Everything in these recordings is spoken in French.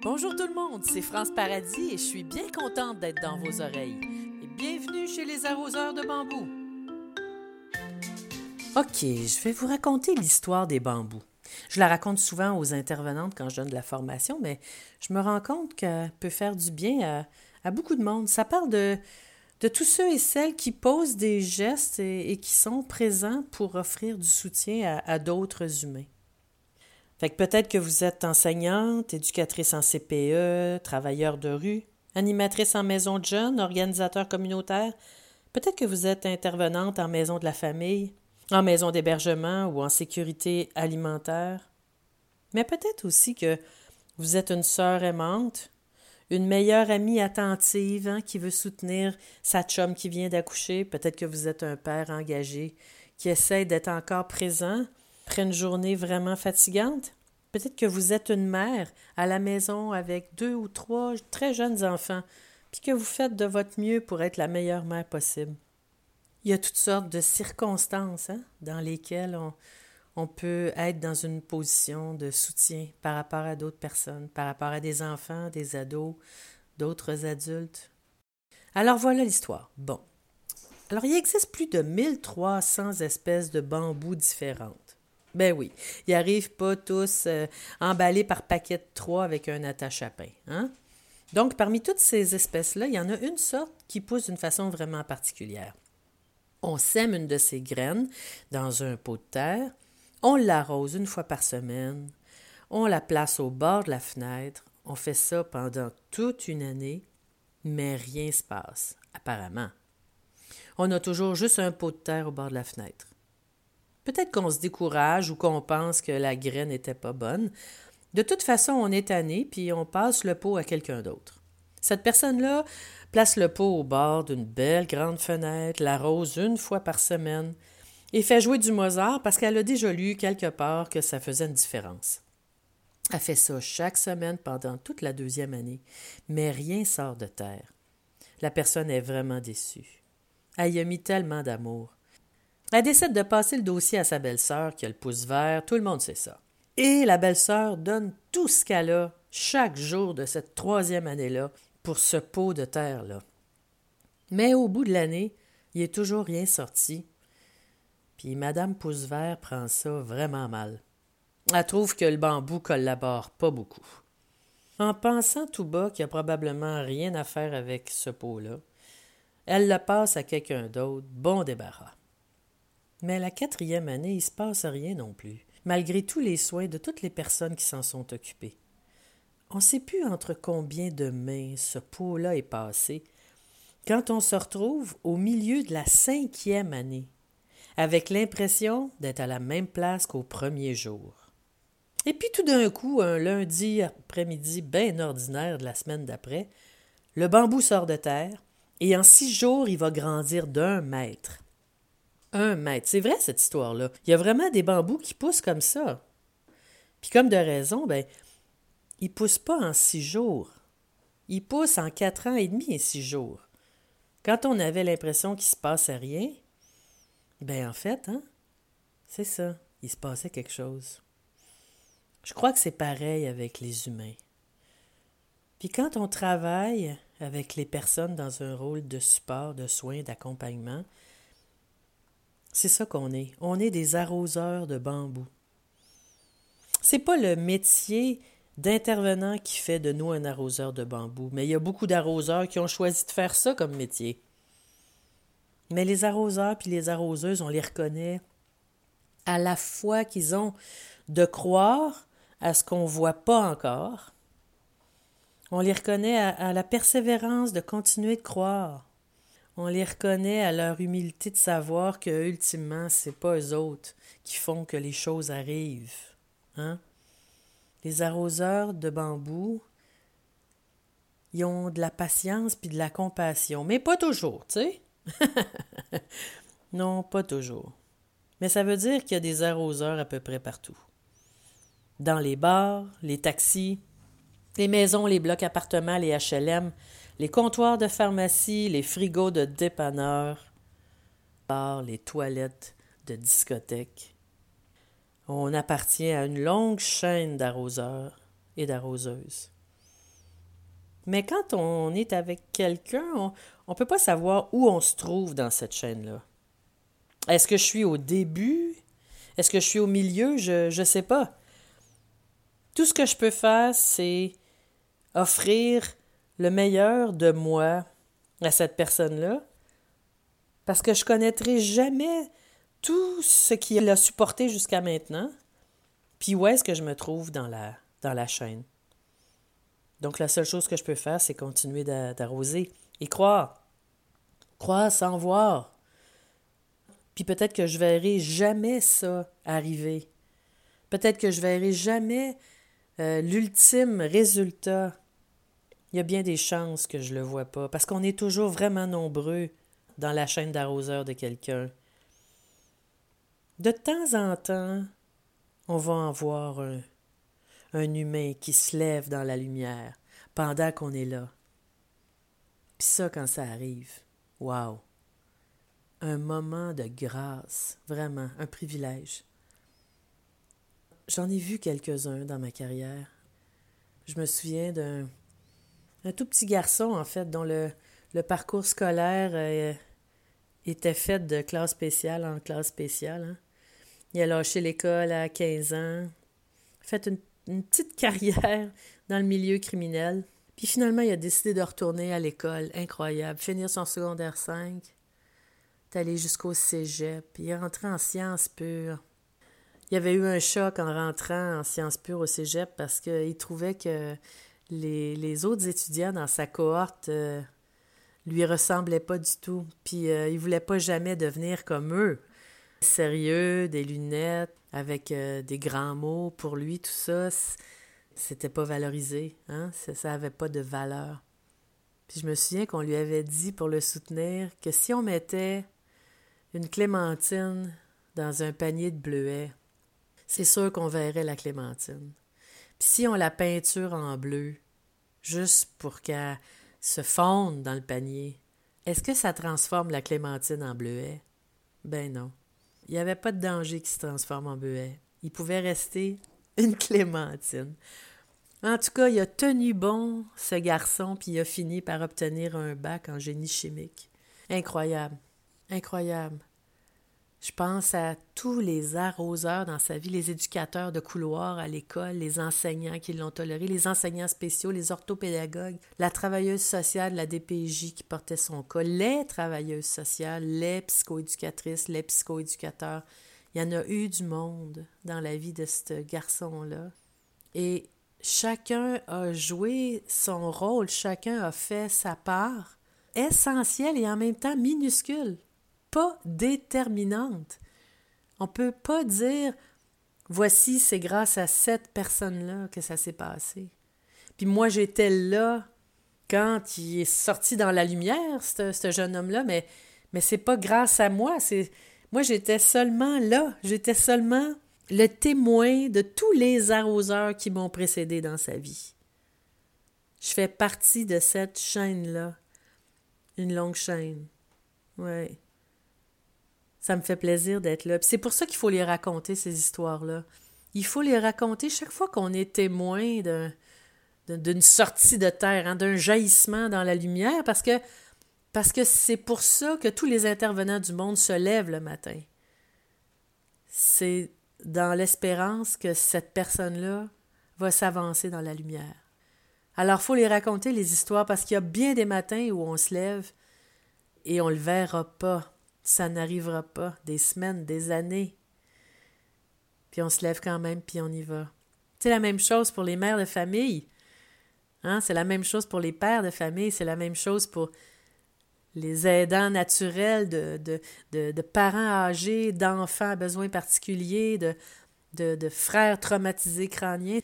Bonjour tout le monde, c'est France Paradis et je suis bien contente d'être dans vos oreilles. Et bienvenue chez les arroseurs de bambou. Ok, je vais vous raconter l'histoire des bambous. Je la raconte souvent aux intervenantes quand je donne de la formation, mais je me rends compte qu'elle peut faire du bien à, beaucoup de monde. Ça parle de, de tous ceux et celles qui posent des gestes et, qui sont présents pour offrir du soutien à d'autres humains. Fait que peut-être que vous êtes enseignante, éducatrice en CPE, travailleur de rue, animatrice en maison de jeunes, organisateur communautaire. Peut-être que vous êtes intervenante en maison de la famille, en maison d'hébergement ou en sécurité alimentaire. Mais peut-être aussi que vous êtes une sœur aimante, une meilleure amie attentive hein, qui veut soutenir sa chum qui vient d'accoucher. Peut-être que vous êtes un père engagé qui essaie d'être encore présent après une journée vraiment fatigante? Peut-être que vous êtes une mère à la maison avec deux ou trois très jeunes enfants, puis que vous faites de votre mieux pour être la meilleure mère possible. Il y a toutes sortes de circonstances hein, dans lesquelles on, on peut être dans une position de soutien par rapport à d'autres personnes, par rapport à des enfants, des ados, d'autres adultes. Alors voilà l'histoire. Bon. Alors il existe plus de 1300 espèces de bambous différentes. Ben oui, ils n'arrivent pas tous euh, emballés par paquet de trois avec un attache à pain. Hein? Donc, parmi toutes ces espèces-là, il y en a une sorte qui pousse d'une façon vraiment particulière. On sème une de ces graines dans un pot de terre, on l'arrose une fois par semaine, on la place au bord de la fenêtre, on fait ça pendant toute une année, mais rien ne se passe, apparemment. On a toujours juste un pot de terre au bord de la fenêtre. Peut-être qu'on se décourage ou qu'on pense que la graine n'était pas bonne. De toute façon, on est tanné, puis on passe le pot à quelqu'un d'autre. Cette personne-là place le pot au bord d'une belle grande fenêtre, l'arrose une fois par semaine et fait jouer du Mozart parce qu'elle a déjà lu quelque part que ça faisait une différence. Elle fait ça chaque semaine pendant toute la deuxième année, mais rien sort de terre. La personne est vraiment déçue. Elle y a mis tellement d'amour. Elle décide de passer le dossier à sa belle-sœur qui a le pouce vert, tout le monde sait ça. Et la belle-sœur donne tout ce qu'elle a chaque jour de cette troisième année-là pour ce pot de terre-là. Mais au bout de l'année, il n'est toujours rien sorti. Puis Madame Pouce-Vert prend ça vraiment mal. Elle trouve que le bambou collabore pas beaucoup. En pensant tout bas qu'il n'y a probablement rien à faire avec ce pot-là, elle le passe à quelqu'un d'autre, bon débarras. Mais la quatrième année, il ne se passe rien non plus, malgré tous les soins de toutes les personnes qui s'en sont occupées. On ne sait plus entre combien de mains ce pot-là est passé, quand on se retrouve au milieu de la cinquième année, avec l'impression d'être à la même place qu'au premier jour. Et puis tout d'un coup, un lundi après-midi bien ordinaire de la semaine d'après, le bambou sort de terre, et en six jours, il va grandir d'un mètre. Un mètre. C'est vrai, cette histoire-là. Il y a vraiment des bambous qui poussent comme ça. Puis comme de raison, ben, ils poussent pas en six jours. Ils poussent en quatre ans et demi et six jours. Quand on avait l'impression qu'il se passait rien, ben en fait, hein, c'est ça, il se passait quelque chose. Je crois que c'est pareil avec les humains. Puis quand on travaille avec les personnes dans un rôle de support, de soins, d'accompagnement, c'est ça qu'on est. On est des arroseurs de bambou. C'est pas le métier d'intervenant qui fait de nous un arroseur de bambou, mais il y a beaucoup d'arroseurs qui ont choisi de faire ça comme métier. Mais les arroseurs puis les arroseuses, on les reconnaît à la fois qu'ils ont de croire à ce qu'on ne voit pas encore. On les reconnaît à la persévérance de continuer de croire on les reconnaît à leur humilité de savoir que ultimement c'est pas eux autres qui font que les choses arrivent. Hein? Les arroseurs de bambou, ils ont de la patience puis de la compassion, mais pas toujours, tu sais? non, pas toujours. Mais ça veut dire qu'il y a des arroseurs à peu près partout. Dans les bars, les taxis, les maisons, les blocs appartements, les HLM, les comptoirs de pharmacie, les frigos de dépanneurs, les toilettes de discothèques. On appartient à une longue chaîne d'arroseurs et d'arroseuses. Mais quand on est avec quelqu'un, on ne peut pas savoir où on se trouve dans cette chaîne-là. Est-ce que je suis au début? Est-ce que je suis au milieu? Je ne sais pas. Tout ce que je peux faire, c'est offrir le meilleur de moi à cette personne-là, parce que je connaîtrai jamais tout ce qui l'a supporté jusqu'à maintenant, puis où est-ce que je me trouve dans la, dans la chaîne. Donc la seule chose que je peux faire, c'est continuer d'arroser et croire. Croire sans voir. Puis peut-être que je verrai jamais ça arriver. Peut-être que je verrai jamais euh, l'ultime résultat. Il y a bien des chances que je ne le vois pas, parce qu'on est toujours vraiment nombreux dans la chaîne d'arroseur de quelqu'un. De temps en temps, on va en voir un, un humain qui se lève dans la lumière pendant qu'on est là. Puis ça, quand ça arrive, wow! Un moment de grâce, vraiment, un privilège. J'en ai vu quelques-uns dans ma carrière. Je me souviens d'un un tout petit garçon, en fait, dont le, parcours scolaire euh, était fait de classe spéciale en classe spéciale. Hein. Il a lâché l'école à 15 ans, fait une, petite carrière dans le milieu criminel. Puis finalement, il a décidé de retourner à l'école. Incroyable. Finir son secondaire 5. Est allé jusqu'au cégep. Est rentré en sciences pures. Il y avait eu un choc en rentrant en sciences pures au cégep parce qu'il trouvait que les, autres étudiants dans sa cohorte euh, lui ressemblaient pas du tout. Puis euh, il voulait pas jamais devenir comme eux. Sérieux, des lunettes, avec euh, des grands mots. Pour lui, tout ça, c'était pas valorisé. Hein? Ça n'avait pas de valeur. Puis je me souviens qu'on lui avait dit pour le soutenir que si on mettait une clémentine dans un panier de bleuets, c'est sûr qu'on verrait la clémentine. Si on la peinture en bleu, juste pour qu'elle se fonde dans le panier, est-ce que ça transforme la clémentine en bleuet? Ben non. Il n'y avait pas de danger qu'il se transforme en bleuet. Il pouvait rester une clémentine. En tout cas, il a tenu bon, ce garçon, puis il a fini par obtenir un bac en génie chimique. Incroyable. Incroyable. Je pense à tous les arroseurs dans sa vie, les éducateurs de couloir à l'école, les enseignants qui l'ont toléré, les enseignants spéciaux, les orthopédagogues, la travailleuse sociale la DPJ qui portait son cas, les travailleuses sociales, les psychoéducatrices, les psychoéducateurs. Il y en a eu du monde dans la vie de ce garçon-là. Et chacun a joué son rôle, chacun a fait sa part, essentielle et en même temps minuscule pas déterminante. On ne peut pas dire voici, c'est grâce à cette personne-là que ça s'est passé. Puis moi, j'étais là quand il est sorti dans la lumière, ce jeune homme-là, mais, mais c'est pas grâce à moi. C'est Moi, j'étais seulement là. J'étais seulement le témoin de tous les arroseurs qui m'ont précédé dans sa vie. Je fais partie de cette chaîne-là. Une longue chaîne. Ouais. Ça me fait plaisir d'être là. c'est pour ça qu'il faut les raconter, ces histoires-là. Il faut les raconter chaque fois qu'on est témoin d'une sortie de terre, hein, d'un jaillissement dans la lumière, parce que parce que c'est pour ça que tous les intervenants du monde se lèvent le matin. C'est dans l'espérance que cette personne-là va s'avancer dans la lumière. Alors, il faut les raconter, les histoires, parce qu'il y a bien des matins où on se lève et on ne le verra pas ça n'arrivera pas, des semaines, des années. Puis on se lève quand même, puis on y va. C'est la même chose pour les mères de famille. Hein? C'est la même chose pour les pères de famille, c'est la même chose pour les aidants naturels de, parents âgés, d'enfants à besoins particuliers, de frères traumatisés crâniens.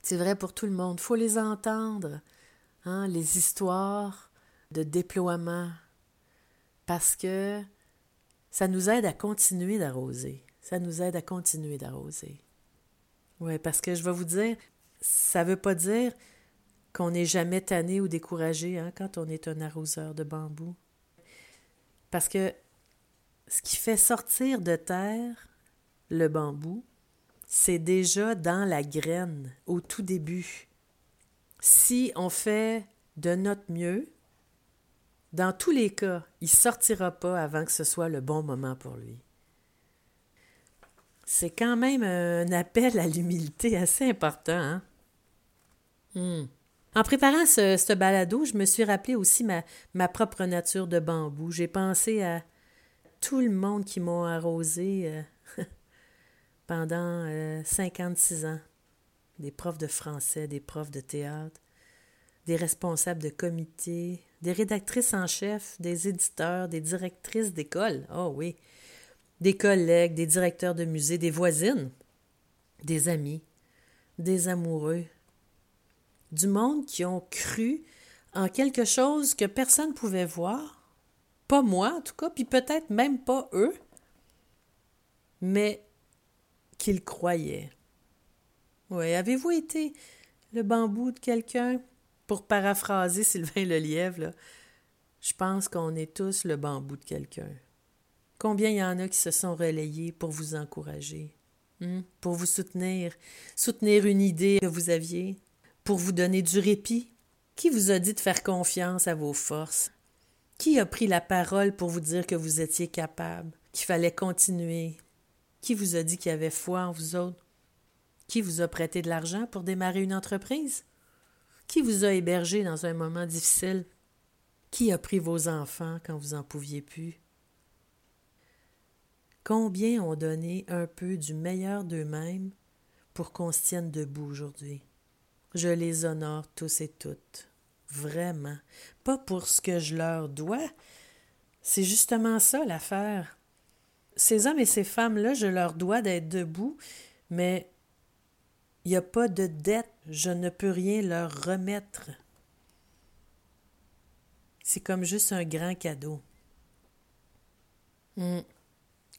C'est vrai pour tout le monde. Il faut les entendre. Hein? Les histoires de déploiement. Parce que ça nous aide à continuer d'arroser. Ça nous aide à continuer d'arroser. Oui, parce que je vais vous dire, ça ne veut pas dire qu'on n'est jamais tanné ou découragé hein, quand on est un arroseur de bambou. Parce que ce qui fait sortir de terre le bambou, c'est déjà dans la graine, au tout début. Si on fait de notre mieux. Dans tous les cas, il sortira pas avant que ce soit le bon moment pour lui. C'est quand même un appel à l'humilité assez important. Hein? Hmm. En préparant ce, balado, je me suis rappelé aussi ma, propre nature de bambou. J'ai pensé à tout le monde qui m'a arrosé euh, pendant 56 euh, ans. Des profs de français, des profs de théâtre, des responsables de comité, des rédactrices en chef, des éditeurs, des directrices d'école. Oh oui. Des collègues, des directeurs de musée, des voisines, des amis, des amoureux, du monde qui ont cru en quelque chose que personne ne pouvait voir, pas moi en tout cas, puis peut-être même pas eux, mais qu'ils croyaient. Oui, avez-vous été le bambou de quelqu'un? Pour paraphraser Sylvain Lelièvre, je pense qu'on est tous le bambou de quelqu'un. Combien il y en a qui se sont relayés pour vous encourager, hmm? pour vous soutenir, soutenir une idée que vous aviez, pour vous donner du répit? Qui vous a dit de faire confiance à vos forces? Qui a pris la parole pour vous dire que vous étiez capable, qu'il fallait continuer? Qui vous a dit qu'il y avait foi en vous autres? Qui vous a prêté de l'argent pour démarrer une entreprise? Qui vous a hébergé dans un moment difficile? Qui a pris vos enfants quand vous en pouviez plus? Combien ont donné un peu du meilleur d'eux-mêmes pour qu'on se tienne debout aujourd'hui? Je les honore tous et toutes. Vraiment. Pas pour ce que je leur dois. C'est justement ça l'affaire. Ces hommes et ces femmes-là, je leur dois d'être debout, mais il n'y a pas de dette. Je ne peux rien leur remettre. C'est comme juste un grand cadeau. Hmm.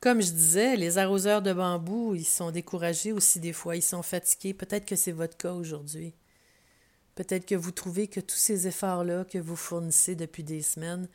Comme je disais, les arroseurs de bambou, ils sont découragés aussi des fois, ils sont fatigués. Peut-être que c'est votre cas aujourd'hui. Peut-être que vous trouvez que tous ces efforts-là que vous fournissez depuis des semaines,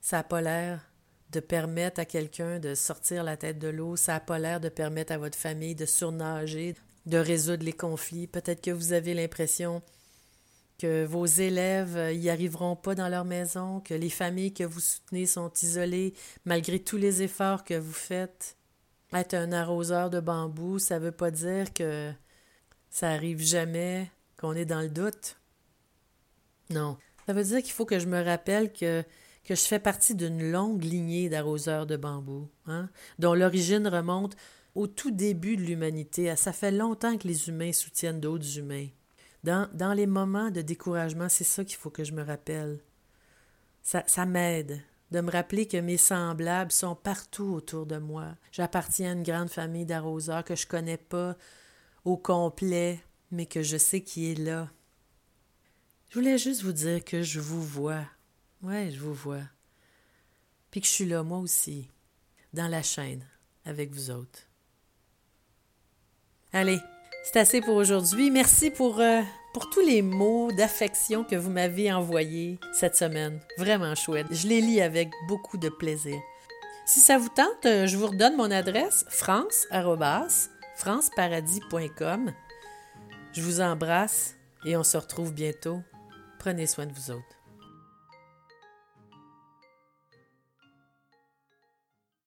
ça n'a pas l'air de permettre à quelqu'un de sortir la tête de l'eau, ça n'a pas l'air de permettre à votre famille de surnager, de résoudre les conflits. Peut-être que vous avez l'impression que vos élèves n'y arriveront pas dans leur maison, que les familles que vous soutenez sont isolées malgré tous les efforts que vous faites. Être un arroseur de bambou, ça ne veut pas dire que ça arrive jamais, qu'on est dans le doute. Non. Ça veut dire qu'il faut que je me rappelle que, que je fais partie d'une longue lignée d'arroseurs de bambou, hein, dont l'origine remonte au tout début de l'humanité. Ça fait longtemps que les humains soutiennent d'autres humains. Dans, les moments de découragement, c'est ça qu'il faut que je me rappelle. Ça, m'aide de me rappeler que mes semblables sont partout autour de moi. J'appartiens à une grande famille d'arroseurs que je connais pas au complet, mais que je sais qui est là. Je voulais juste vous dire que je vous vois. Ouais, je vous vois. Puis que je suis là, moi aussi, dans la chaîne, avec vous autres. Allez, c'est assez pour aujourd'hui. Merci pour, euh, pour tous les mots d'affection que vous m'avez envoyés cette semaine. Vraiment chouette. Je les lis avec beaucoup de plaisir. Si ça vous tente, euh, je vous redonne mon adresse france-franceparadis.com. Je vous embrasse et on se retrouve bientôt. Prenez soin de vous autres.